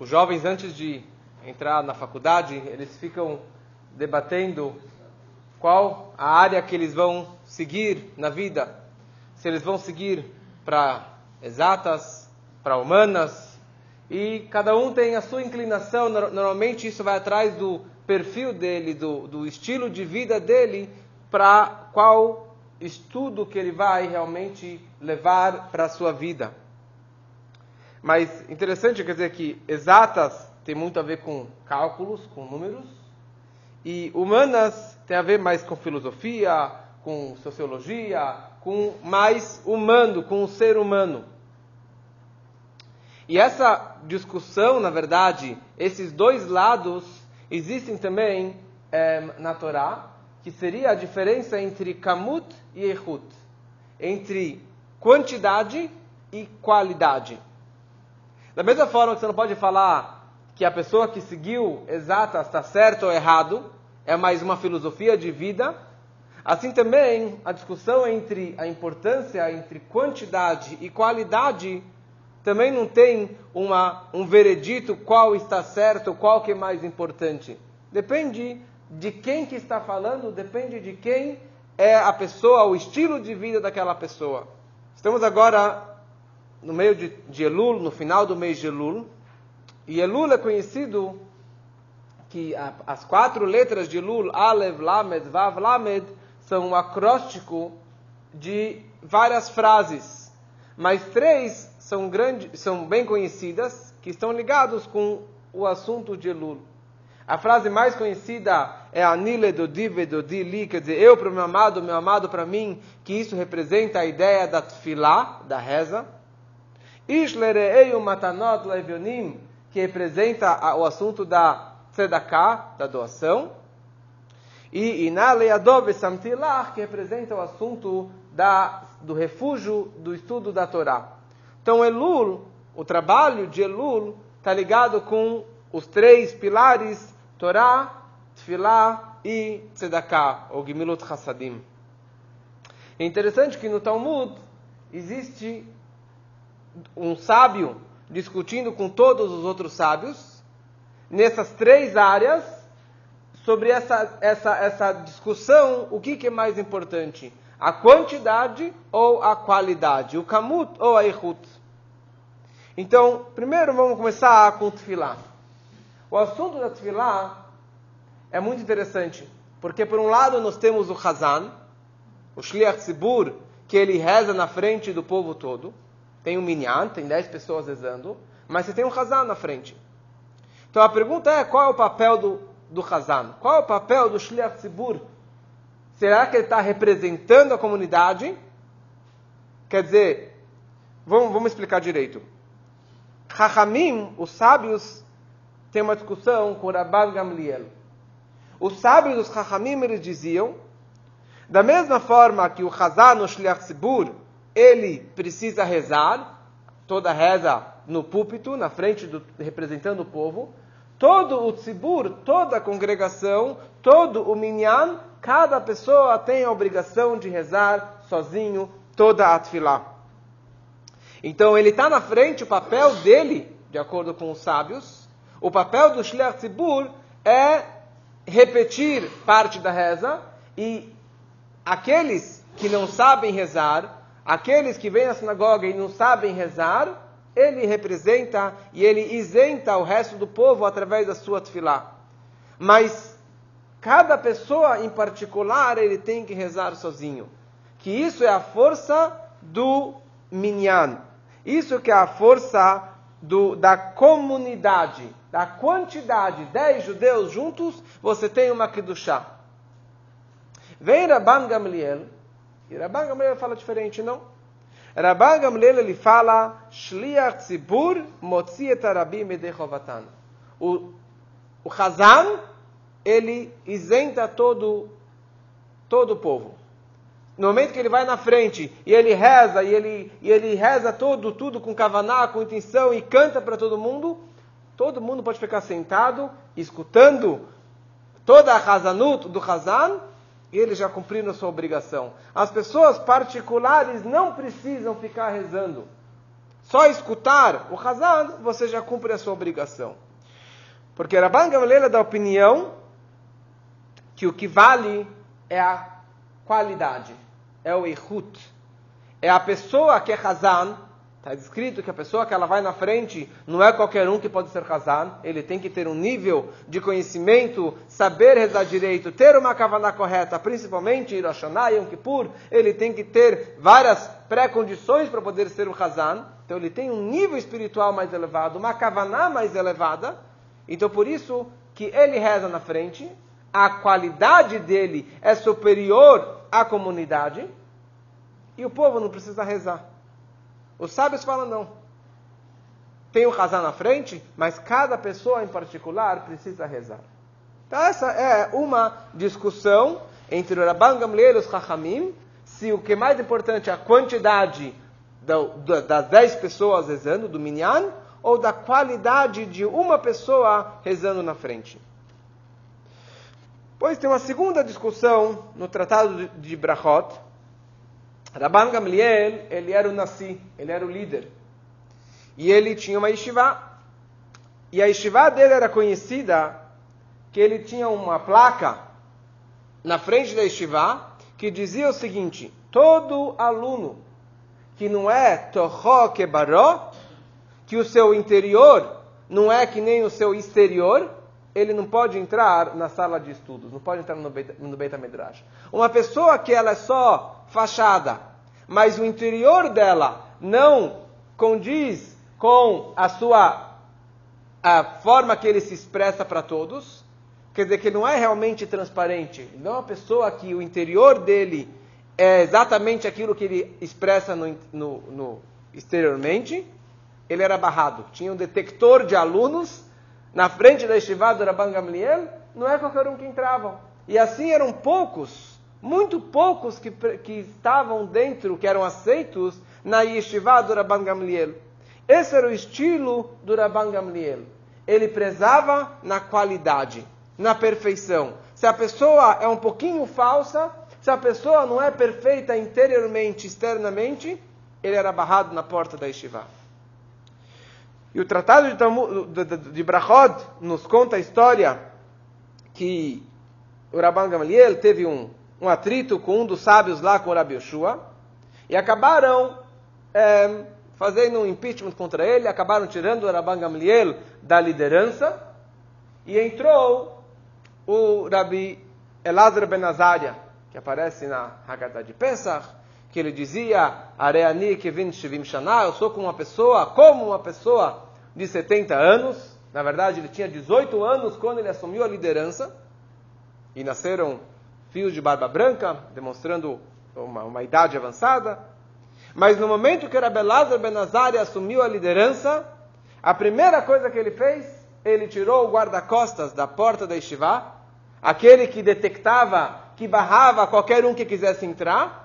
os jovens antes de entrar na faculdade, eles ficam debatendo qual a área que eles vão seguir na vida. Se eles vão seguir para exatas, para humanas, e cada um tem a sua inclinação. Normalmente isso vai atrás do perfil dele, do, do estilo de vida dele, para qual estudo que ele vai realmente levar para a sua vida. Mas interessante quer dizer que exatas tem muito a ver com cálculos, com números, e humanas tem a ver mais com filosofia, com sociologia, com mais humano, com o ser humano. E essa discussão, na verdade, esses dois lados existem também é, na Torá, que seria a diferença entre kamut e ehut, entre quantidade e qualidade. Da mesma forma que você não pode falar que a pessoa que seguiu exata está certo ou errado, é mais uma filosofia de vida, assim também a discussão entre a importância entre quantidade e qualidade também não tem uma, um veredito qual está certo, qual que é mais importante. Depende de quem que está falando, depende de quem é a pessoa, o estilo de vida daquela pessoa. Estamos agora no meio de, de Elul, no final do mês de Elul, e Elul é conhecido que a, as quatro letras de Elul, Alev, Lamed, Vav, Lamed, são um acróstico de várias frases, mas três são, grande, são bem conhecidas, que estão ligados com o assunto de Elul. A frase mais conhecida é Anile do Dive do Dili, quer dizer, eu para o meu amado, meu amado para mim, que isso representa a ideia da tefilá, da reza. Ishlereu matanot levionim, que representa o assunto da tzedakah, da doação. E Inale Adove Samtilach, que representa o assunto da, do refúgio do estudo da Torá. Então, Elul, o trabalho de Elul, está ligado com os três pilares Torá, Tfilá e Tzedakah, ou Gimilut Hassadim. É interessante que no Talmud existe um sábio discutindo com todos os outros sábios nessas três áreas sobre essa, essa, essa discussão, o que, que é mais importante, a quantidade ou a qualidade, o kamut ou a ihut. Então, primeiro vamos começar com o tefilá. O assunto da Tefilá é muito interessante, porque por um lado nós temos o Hazan, o Shliach Tzibur, que ele reza na frente do povo todo. Tem um minyan, tem 10 pessoas rezando, mas você tem um Hazan na frente. Então a pergunta é, qual é o papel do, do Hazan? Qual é o papel do Shliach Tzibur? Será que ele está representando a comunidade? Quer dizer, vamos, vamos explicar direito. Chachamim, os sábios, tem uma discussão com Rabban Gamliel. Os sábios dos Chachamim, eles diziam, da mesma forma que o Hazan, no Shliach Sibur, ele precisa rezar, toda reza no púlpito, na frente, do, representando o povo, todo o Tzibur, toda a congregação, todo o Minyan, cada pessoa tem a obrigação de rezar sozinho toda a Tfilah. Então ele está na frente, o papel dele, de acordo com os sábios, o papel do Shliach Tzibur é repetir parte da reza e aqueles que não sabem rezar, aqueles que vêm à sinagoga e não sabem rezar, ele representa e ele isenta o resto do povo através da sua tefilá. Mas cada pessoa em particular ele tem que rezar sozinho. Que isso é a força do minyan. Isso que é a força do, da comunidade da quantidade, 10 judeus juntos, você tem uma Kedushá. Vem Rabban Gamliel, e Rabban Gamliel fala diferente, não? Rabban Gamliel ele fala, Shliach Tzibur motzi et arabim. O, o Hazan, ele isenta todo, todo o povo. No momento que ele vai na frente e ele reza, e ele, e ele reza todo, tudo com kavaná, com intenção, e canta para todo mundo, Todo mundo pode ficar sentado, escutando toda a Hazanut do Hazan, e eles já cumpriram sua obrigação. As pessoas particulares não precisam ficar rezando. só escutar o Hazan, você já cumpre a sua obrigação. Porque Rabban Gamaliel é da opinião que o que vale é a qualidade, é o Ihut. É a pessoa que é Hazan, está escrito que a pessoa que ela vai na frente não é qualquer um que pode ser Hazan, ele tem que ter um nível de conhecimento, saber rezar direito, ter uma kavaná correta, principalmente Hiroshana Yom Kippur, ele tem que ter várias pré-condições para poder ser um Hazan, então ele tem um nível espiritual mais elevado, uma kavaná mais elevada, então por isso que ele reza na frente, a qualidade dele é superior à comunidade, e o povo não precisa rezar. Os sábios falam não. Tem o rezar na frente, mas cada pessoa em particular precisa rezar. Então essa é uma discussão entre o Rabban Gamliel e os Chachamim, se o que é mais importante é a quantidade das dez pessoas rezando, do Minyan, ou da qualidade de uma pessoa rezando na frente. Pois tem uma segunda discussão no Tratado de Brachot. Rabban Gamliel, ele era o Nassi, ele era o líder. E ele tinha uma yeshiva. E a yeshiva dele era conhecida que ele tinha uma placa na frente da yeshiva que dizia o seguinte: todo aluno que não é Toró Kebaró, que o seu interior não é que nem o seu exterior, ele não pode entrar na sala de estudos, não pode entrar no Beit, no Beit HaMidrash. Uma pessoa que ela é só fachada, mas o interior dela não condiz com a sua a forma que ele se expressa para todos, quer dizer que não é realmente transparente, não é uma pessoa que o interior dele é exatamente aquilo que ele expressa no, no, no exteriormente, ele era barrado. Tinha um detector de alunos na frente da Yeshiva do Rabban Gamliel, não é qualquer um que entrava. E assim eram poucos, muito poucos que, que estavam dentro, que eram aceitos na Yeshiva do Rabban Gamliel. Esse era o estilo do Rabban Gamliel. Ele prezava na qualidade, na perfeição. Se a pessoa é um pouquinho falsa, se a pessoa não é perfeita interiormente, externamente, ele era barrado na porta da Yeshiva. E o Tratado de, Tamu, de, de, Brachod nos conta a história que o Rabban Gamaliel teve um, um atrito com um dos sábios lá, com o Rabi Yoshua, e acabaram é, fazendo um impeachment contra ele, acabaram tirando o Rabban Gamaliel da liderança, e entrou o Rabi Elazar Ben Azaria, que aparece na Haggadah de Pesach, que ele dizia, Areani Kevin Shivim Shana, eu sou como uma pessoa, como uma pessoa de 70 anos. Na verdade, ele tinha 18 anos quando ele assumiu a liderança. E nasceram fios de barba branca, demonstrando uma, uma idade avançada. Mas no momento que Rabelazar Benazari assumiu a liderança, a primeira coisa que ele fez, ele tirou o guarda-costas da porta da Yeshiva, aquele que detectava, que barrava qualquer um que quisesse entrar,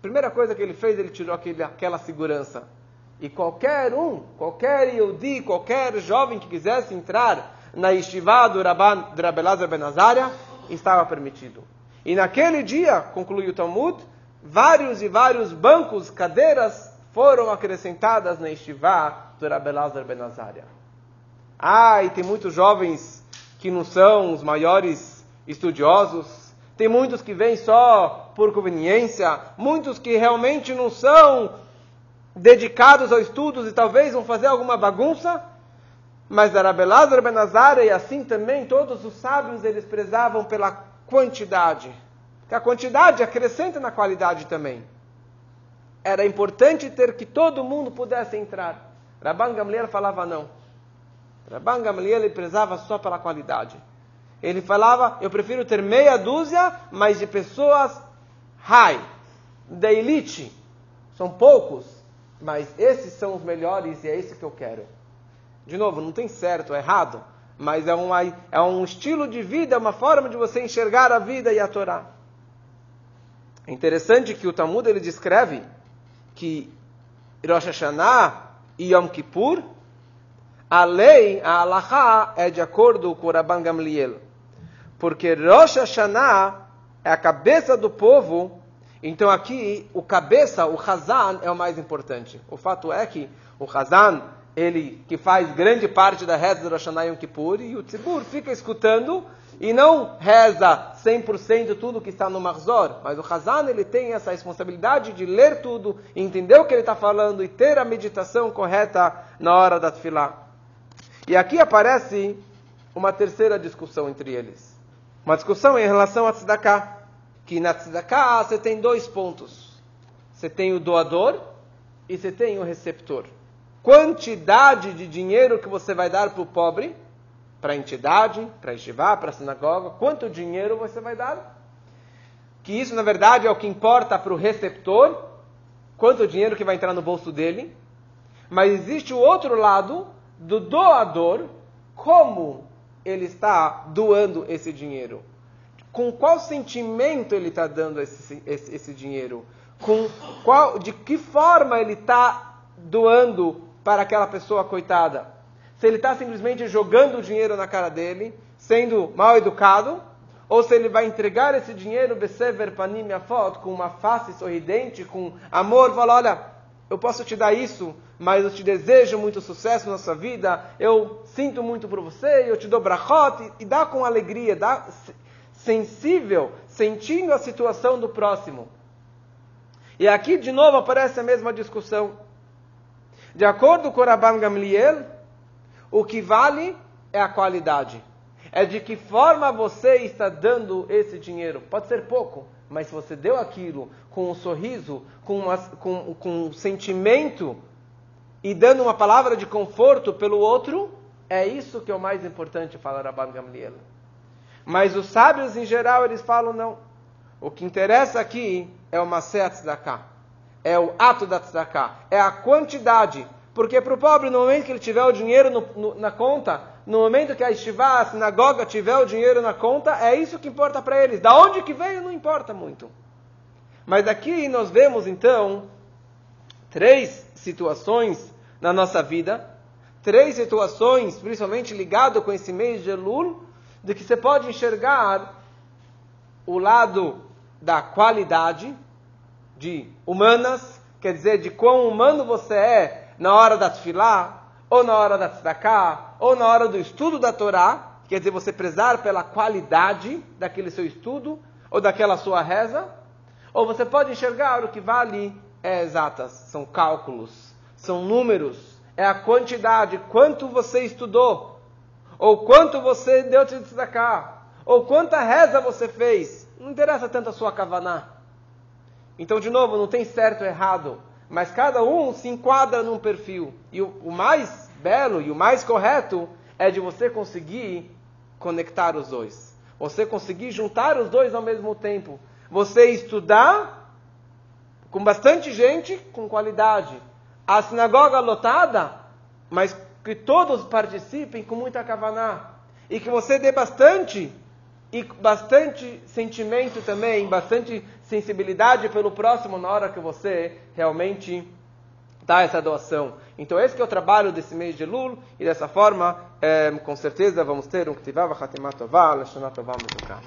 Primeira coisa que ele fez, ele tirou aquele, aquela segurança. E qualquer um, qualquer Yehudi, qualquer jovem que quisesse entrar na Yeshiva do Rabelazar Benazaria, estava permitido. E naquele dia, conclui o Talmud, vários e vários bancos, cadeiras, foram acrescentadas na Yeshiva do Rabelazar Benazaria. Ah, e tem muitos jovens que não são os maiores estudiosos, tem muitos que vêm só por conveniência, muitos que realmente não são dedicados aos estudos e talvez vão fazer alguma bagunça. Mas Arabelazar Benazara e assim também todos os sábios eles prezavam pela quantidade. Que a quantidade acrescenta na qualidade também. Era importante ter que todo mundo pudesse entrar. Rabban Gamliel falava não. Rabban Gamliel prezava só pela qualidade. Ele falava, eu prefiro ter meia dúzia, mas de pessoas high, da elite. São poucos, mas esses são os melhores e é esse que eu quero. De novo, não tem certo, errado, mas é, uma, é um estilo de vida, é uma forma de você enxergar a vida e a Torá. É interessante que o Talmud ele descreve que Rosh Hashanah e Yom Kippur, a lei, a Allahá, é de acordo com o Rabban Gamliel porque Rosh Hashanah é a cabeça do povo, então aqui o cabeça, o Hazan, é o mais importante. O fato é que o Hazan, ele que faz grande parte da reza do Rosh Hashanah Yom Kippur, e o Tzibur fica escutando e não reza 100% tudo que está no Marzor, mas o Hazan ele tem essa responsabilidade de ler tudo, entender o que ele está falando e ter a meditação correta na hora da Tfilah. E aqui aparece uma terceira discussão entre eles. Uma discussão em relação a Tzedakah. Que na Tzedakah você tem dois pontos. Você tem o doador e você tem o receptor. Quantidade de dinheiro que você vai dar para o pobre para a entidade, para a estivá, para a sinagoga, quanto dinheiro você vai dar. Que isso, na verdade, é o que importa para o receptor, quanto dinheiro que vai entrar no bolso dele. Mas existe o outro lado do doador, como ele está doando esse dinheiro. Com qual sentimento ele está dando esse, esse, esse dinheiro? Com qual, de que forma ele está doando para aquela pessoa coitada? se ele está simplesmente jogando o dinheiro na cara dele, sendo mal educado, ou se ele vai entregar esse dinheiro, Besever Panim foto, com uma face sorridente, com amor, falar, olha, eu posso te dar isso, mas eu te desejo muito sucesso na sua vida, eu sinto muito por você, eu te dou brachot, e, dá com alegria, dá sensível, sentindo a situação do próximo. E aqui, de novo, aparece a mesma discussão. De acordo com Rabban Gamliel, o que vale é a qualidade. É de que forma você está dando esse dinheiro. Pode ser pouco, mas se você deu aquilo com um sorriso, com, uma, com, com um sentimento e dando uma palavra de conforto pelo outro, é isso que é o mais importante, fala Rabban Gamliel. Mas os sábios em geral, eles falam não. O que interessa aqui é o Maset Tzedakah. É o ato da Tzedakah. É a quantidade porque para o pobre, no momento que ele tiver o dinheiro no, no, na conta, no momento que a estivá, a sinagoga, tiver o dinheiro na conta, é isso que importa para eles. Da onde que veio, não importa muito. Mas aqui nós vemos, então, três situações na nossa vida, três situações, principalmente ligado com esse mês de Elul, de que você pode enxergar o lado da qualidade, de humanas, quer dizer, de quão humano você é na hora da tefilá, ou na hora da tzedakah, ou na hora do estudo da Torá, quer dizer, você prezar pela qualidade daquele seu estudo, ou daquela sua reza, ou você pode enxergar o que vale é exatas, são cálculos, são números, é a quantidade, quanto você estudou, ou quanto você deu de tzedakah, ou quanta reza você fez, não interessa tanto a sua kavaná. Então, de novo, não tem certo ou errado mas cada um se enquadra num perfil. E o, o, mais belo e o mais correto é de você conseguir conectar os dois. Você conseguir juntar os dois ao mesmo tempo. Você estudar com bastante gente, com qualidade. A sinagoga lotada, mas que todos participem com muita kavaná. E que você dê bastante e bastante sentimento também, bastante sensibilidade pelo próximo na hora que você realmente dá essa doação. Então esse é o trabalho desse mês de Lul e dessa forma, é, com certeza vamos ter um Ktivava Hatimatová, Lashanatová Metuká.